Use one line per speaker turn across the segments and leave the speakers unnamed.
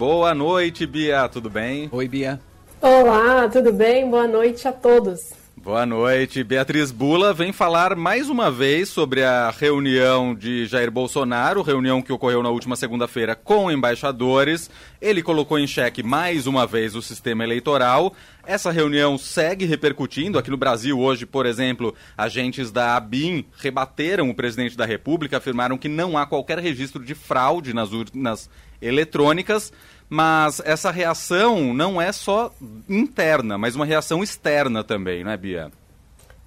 Boa noite, Bia, tudo bem?
Oi, Bia.
Olá, tudo bem? Boa noite a todos.
Boa noite. Beatriz Bula vem falar mais uma vez sobre a reunião de Jair Bolsonaro, reunião que ocorreu na última segunda-feira com embaixadores. Ele colocou em xeque mais uma vez o sistema eleitoral. Essa reunião segue repercutindo. Aqui no Brasil, hoje, por exemplo, agentes da ABIN rebateram o presidente da República, afirmaram que não há qualquer registro de fraude nas urnas eletrônicas. Mas essa reação não é só interna, mas uma reação externa também, não é, Bia?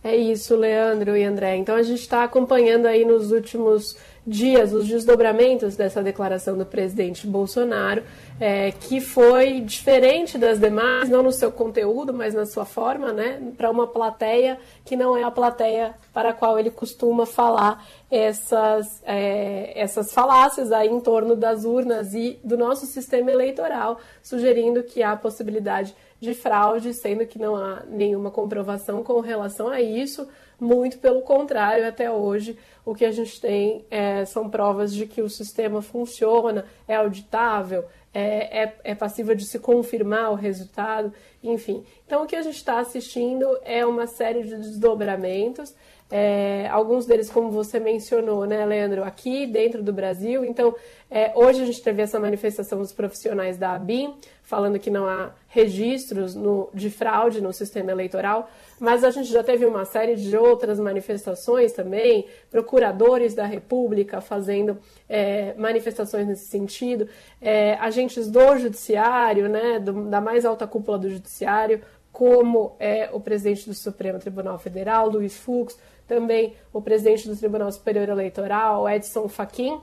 É isso, Leandro e André. Então a gente está acompanhando aí nos últimos dias os desdobramentos dessa declaração do presidente Bolsonaro, é, que foi diferente das demais, não no seu conteúdo, mas na sua forma, né, para uma plateia que não é a plateia para a qual ele costuma falar essas, é, essas falácias aí em torno das urnas e do nosso sistema eleitoral, sugerindo que há possibilidade de fraude, sendo que não há nenhuma comprovação com relação a isso. Muito pelo contrário, até hoje o que a gente tem é, são provas de que o sistema funciona, é auditável, é, é, é passível de se confirmar o resultado, enfim. Então, o que a gente está assistindo é uma série de desdobramentos, é, alguns deles, como você mencionou, né, Leandro, aqui dentro do Brasil. Então, é, hoje a gente teve essa manifestação dos profissionais da ABIN, falando que não há registros no, de fraude no sistema eleitoral, mas a gente já teve uma série de outras manifestações também, procuradores da República fazendo é, manifestações nesse sentido, é, agentes do Judiciário, né, do, da mais alta cúpula do Judiciário, como é, o presidente do Supremo Tribunal Federal, Luiz Fux, também o presidente do Tribunal Superior Eleitoral, Edson Fachin,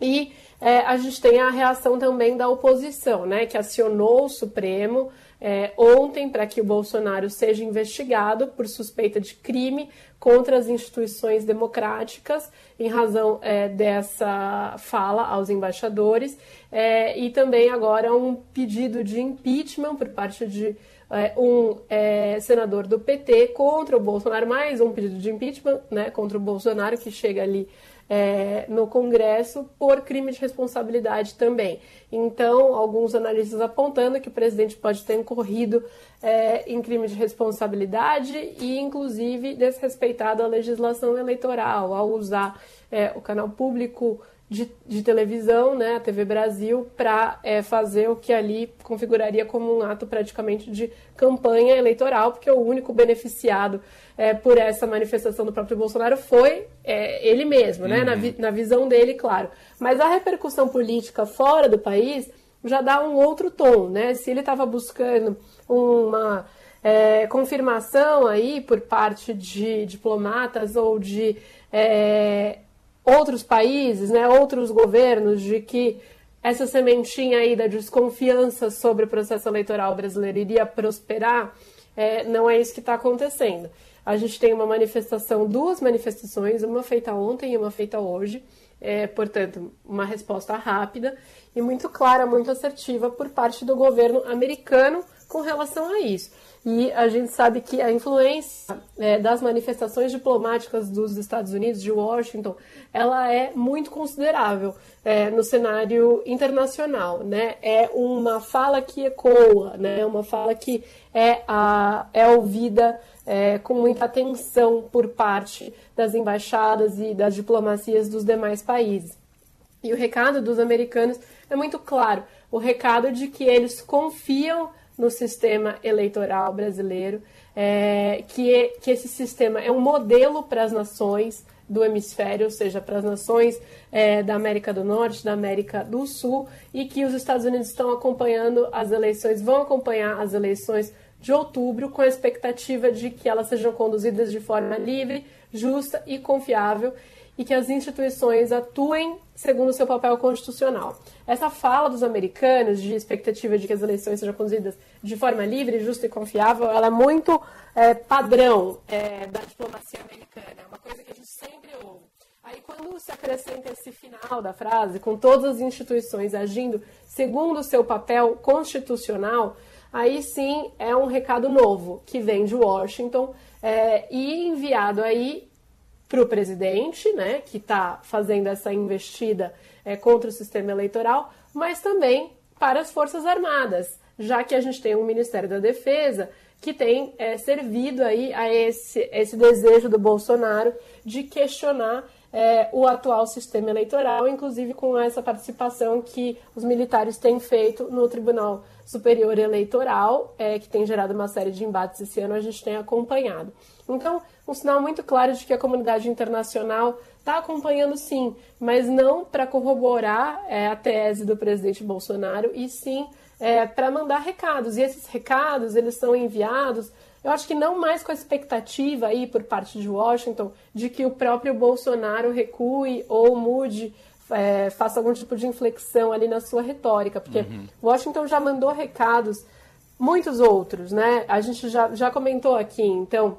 e é, a gente tem a reação também da oposição, né, que acionou o Supremo é, ontem para que o Bolsonaro seja investigado por suspeita de crime contra as instituições democráticas em razão é, dessa fala aos embaixadores. É, e também agora um pedido de impeachment por parte de é, um é, senador do PT contra o Bolsonaro, mais um pedido de impeachment né, contra o Bolsonaro que chega ali é, no Congresso por crime de responsabilidade também. Então, alguns analistas apontando que o presidente pode ter incorrido é, em crime de responsabilidade e, inclusive, desrespeitado a legislação eleitoral ao usar é, o canal público de, de, televisão, né, a TV Brasil, para é, fazer o que ali configuraria como um ato praticamente de campanha eleitoral, porque o único beneficiado é, por essa manifestação do próprio Bolsonaro foi é, ele mesmo, né, uhum. na, vi, na visão dele, claro. Mas a repercussão política fora do país já dá um outro tom, né? Se ele estava buscando uma é, confirmação aí por parte de diplomatas ou de é, outros países, né, outros governos, de que essa sementinha aí da desconfiança sobre o processo eleitoral brasileiro iria prosperar, é, não é isso que está acontecendo. A gente tem uma manifestação, duas manifestações, uma feita ontem e uma feita hoje, é, portanto, uma resposta rápida e muito clara, muito assertiva por parte do governo americano com relação a isso. E a gente sabe que a influência é, das manifestações diplomáticas dos Estados Unidos, de Washington, ela é muito considerável é, no cenário internacional. Né? É uma fala que ecoa, né? é uma fala que é, a, é ouvida é, com muita atenção por parte das embaixadas e das diplomacias dos demais países. E o recado dos americanos é muito claro: o recado de que eles confiam no sistema eleitoral brasileiro, é, que, que esse sistema é um modelo para as nações do hemisfério, ou seja, para as nações é, da América do Norte, da América do Sul, e que os Estados Unidos estão acompanhando as eleições, vão acompanhar as eleições de outubro, com a expectativa de que elas sejam conduzidas de forma livre, justa e confiável e que as instituições atuem segundo o seu papel constitucional. Essa fala dos americanos de expectativa de que as eleições sejam conduzidas de forma livre, justa e confiável, ela é muito é, padrão é, da diplomacia americana, é uma coisa que a gente sempre ouve. Aí quando se acrescenta esse final da frase, com todas as instituições agindo segundo o seu papel constitucional, aí sim é um recado novo que vem de Washington é, e enviado aí para o presidente, né, que está fazendo essa investida é, contra o sistema eleitoral, mas também para as Forças Armadas, já que a gente tem um Ministério da Defesa que tem é, servido aí a esse, esse desejo do Bolsonaro de questionar é, o atual sistema eleitoral, inclusive com essa participação que os militares têm feito no Tribunal Superior Eleitoral, é, que tem gerado uma série de embates esse ano, a gente tem acompanhado. Então, um sinal muito claro de que a comunidade internacional está acompanhando sim, mas não para corroborar é, a tese do presidente Bolsonaro, e sim é, para mandar recados. E esses recados, eles são enviados, eu acho que não mais com a expectativa aí por parte de Washington de que o próprio Bolsonaro recue ou mude, é, faça algum tipo de inflexão ali na sua retórica, porque uhum. Washington já mandou recados, muitos outros, né? A gente já, já comentou aqui, então,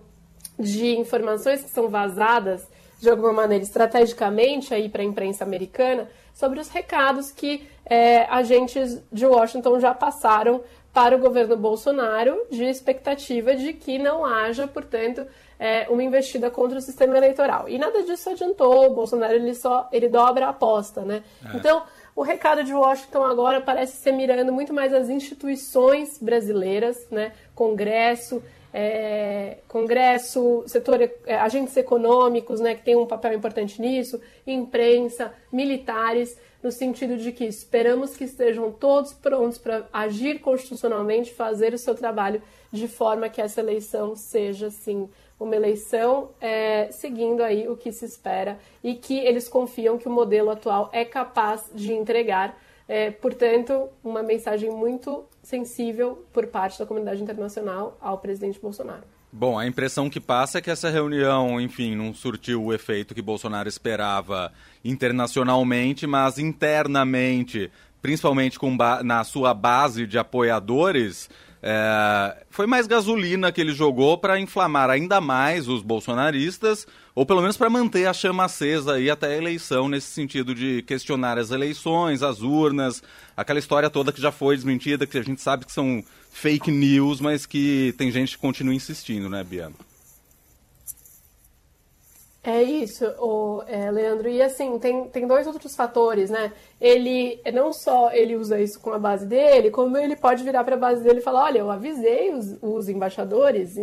de informações que são vazadas de alguma maneira estrategicamente aí para a imprensa americana sobre os recados que é, agentes de Washington já passaram para o governo Bolsonaro de expectativa de que não haja, portanto, é, uma investida contra o sistema eleitoral. E nada disso adiantou, o Bolsonaro ele só ele dobra a aposta, né? É. Então, o recado de Washington agora parece ser mirando muito mais as instituições brasileiras, né? Congresso, é, Congresso, setor, é, agentes econômicos, né, que tem um papel importante nisso, imprensa, militares, no sentido de que esperamos que estejam todos prontos para agir constitucionalmente, fazer o seu trabalho de forma que essa eleição seja, sim, uma eleição é, seguindo aí o que se espera e que eles confiam que o modelo atual é capaz de entregar. É, portanto, uma mensagem muito sensível por parte da comunidade internacional ao presidente Bolsonaro.
Bom, a impressão que passa é que essa reunião, enfim, não surtiu o efeito que Bolsonaro esperava internacionalmente, mas internamente, principalmente com na sua base de apoiadores, é, foi mais gasolina que ele jogou para inflamar ainda mais os bolsonaristas, ou pelo menos para manter a chama acesa aí até a eleição, nesse sentido de questionar as eleições, as urnas, aquela história toda que já foi desmentida, que a gente sabe que são fake news, mas que tem gente que continua insistindo, né, Bia?
É isso, o, é, Leandro. E assim, tem, tem dois outros fatores, né? Ele não só ele usa isso com a base dele, como ele pode virar para a base dele e falar: olha, eu avisei os, os embaixadores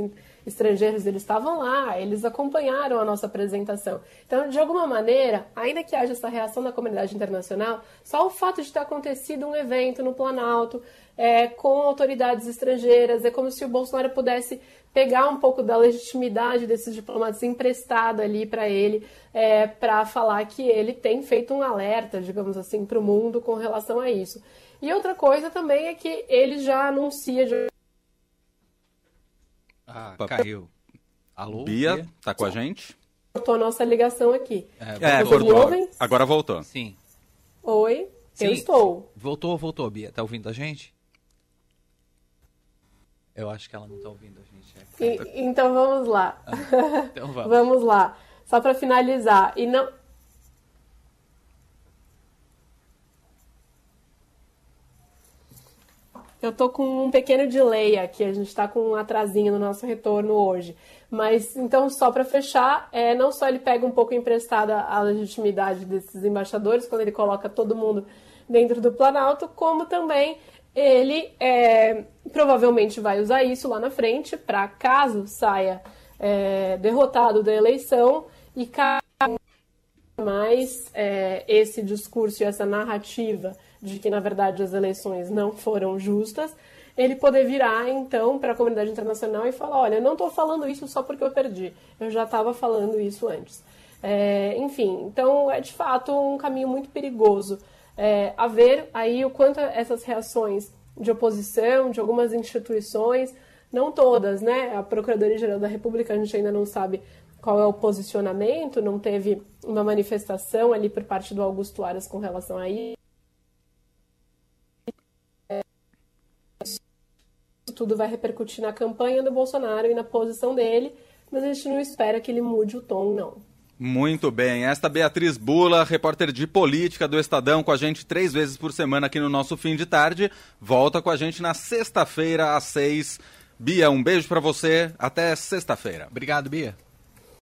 estrangeiros, eles estavam lá, eles acompanharam a nossa apresentação. Então, de alguma maneira, ainda que haja essa reação da comunidade internacional, só o fato de ter acontecido um evento no Planalto é, com autoridades estrangeiras, é como se o Bolsonaro pudesse pegar um pouco da legitimidade desses diplomatas emprestada ali para ele, é, para falar que ele tem feito um alerta, digamos assim, para o mundo com relação a isso. E outra coisa também é que ele já anuncia. Já...
Ah, caiu. Alô? Bia, Bia? tá com a gente?
Cortou a nossa ligação aqui.
É, é cortou. Agora voltou.
Sim.
Oi, Sim. eu estou.
Voltou, voltou, Bia. Tá ouvindo a gente? Eu acho que ela não está ouvindo a gente.
É. E, então vamos lá.
Ah, então vamos.
vamos lá. Só para finalizar. E não. Eu tô com um pequeno delay aqui, a gente está com um atrasinho no nosso retorno hoje. Mas então, só para fechar, é, não só ele pega um pouco emprestada a legitimidade desses embaixadores, quando ele coloca todo mundo dentro do Planalto, como também ele é, provavelmente vai usar isso lá na frente para caso saia é, derrotado da eleição e caso mais é, esse discurso e essa narrativa de que na verdade as eleições não foram justas, ele poder virar então para a comunidade internacional e falar, olha, eu não estou falando isso só porque eu perdi, eu já estava falando isso antes. É, enfim, então é de fato um caminho muito perigoso é, a ver aí o quanto essas reações de oposição de algumas instituições, não todas, né? A Procuradoria-Geral da República a gente ainda não sabe qual é o posicionamento, não teve uma manifestação ali por parte do Augusto Aras com relação a isso. Isso tudo vai repercutir na campanha do Bolsonaro e na posição dele, mas a gente não espera que ele mude o tom, não.
Muito bem. Esta Beatriz Bula, repórter de política do Estadão, com a gente três vezes por semana aqui no nosso fim de tarde. Volta com a gente na sexta-feira, às seis. Bia, um beijo para você. Até sexta-feira.
Obrigado, Bia.